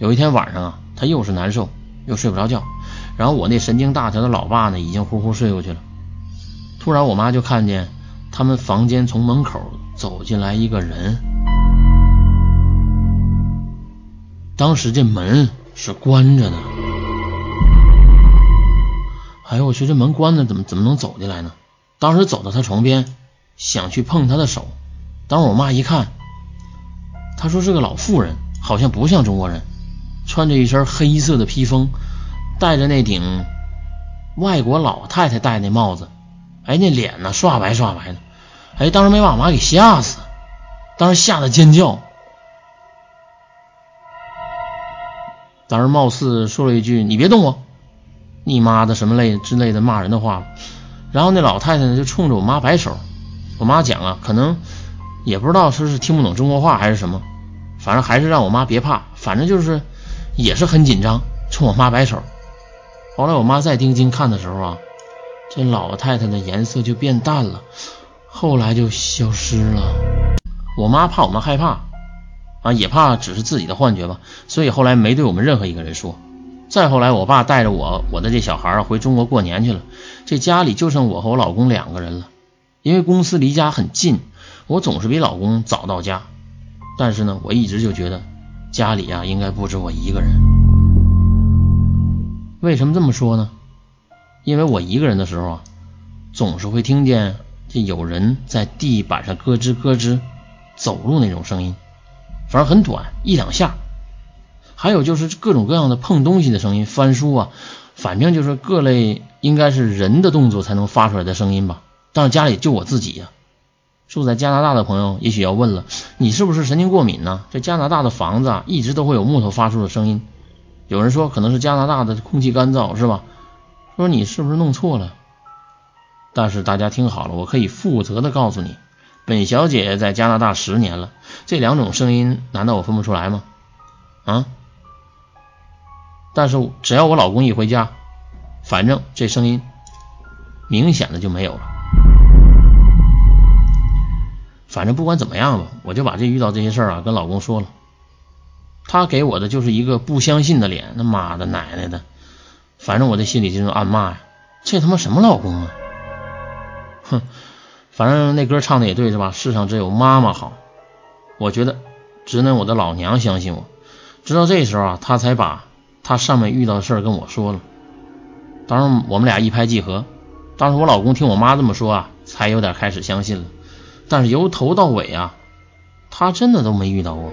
有一天晚上啊，他又是难受，又睡不着觉。然后我那神经大条的老爸呢，已经呼呼睡过去了。突然，我妈就看见他们房间从门口走进来一个人。当时这门是关着的。哎呦我去，这门关着，怎么怎么能走进来呢？当时走到他床边，想去碰他的手。当时我妈一看，她说是个老妇人，好像不像中国人，穿着一身黑色的披风。戴着那顶外国老太太戴那帽子，哎，那脸呢刷白刷白的，哎，当时没把我妈给吓死，当时吓得尖叫，当时貌似说了一句“你别动我，你妈的什么类之类的骂人的话”，然后那老太太呢就冲着我妈摆手，我妈讲啊，可能也不知道说是听不懂中国话还是什么，反正还是让我妈别怕，反正就是也是很紧张，冲我妈摆手。后来我妈再定睛看的时候啊，这老太太的颜色就变淡了，后来就消失了。我妈怕我们害怕啊，也怕只是自己的幻觉吧，所以后来没对我们任何一个人说。再后来，我爸带着我我的这小孩回中国过年去了，这家里就剩我和我老公两个人了。因为公司离家很近，我总是比老公早到家。但是呢，我一直就觉得家里啊应该不止我一个人。为什么这么说呢？因为我一个人的时候啊，总是会听见这有人在地板上咯吱咯吱走路那种声音，反正很短，一两下。还有就是各种各样的碰东西的声音，翻书啊，反正就是各类应该是人的动作才能发出来的声音吧。但是家里就我自己呀。住在加拿大的朋友也许要问了，你是不是神经过敏呢？这加拿大的房子啊，一直都会有木头发出的声音。有人说可能是加拿大的空气干燥，是吧？说你是不是弄错了？但是大家听好了，我可以负责的告诉你，本小姐在加拿大十年了，这两种声音难道我分不出来吗？啊？但是只要我老公一回家，反正这声音明显的就没有了。反正不管怎么样吧，我就把这遇到这些事儿啊跟老公说了。他给我的就是一个不相信的脸，他妈的奶奶的！反正我的心里就是暗骂呀，这他妈什么老公啊！哼，反正那歌唱的也对是吧？世上只有妈妈好。我觉得只能我的老娘相信我。直到这时候啊，他才把他上面遇到的事儿跟我说了。当时我们俩一拍即合。当时我老公听我妈这么说啊，才有点开始相信了。但是由头到尾啊，他真的都没遇到过。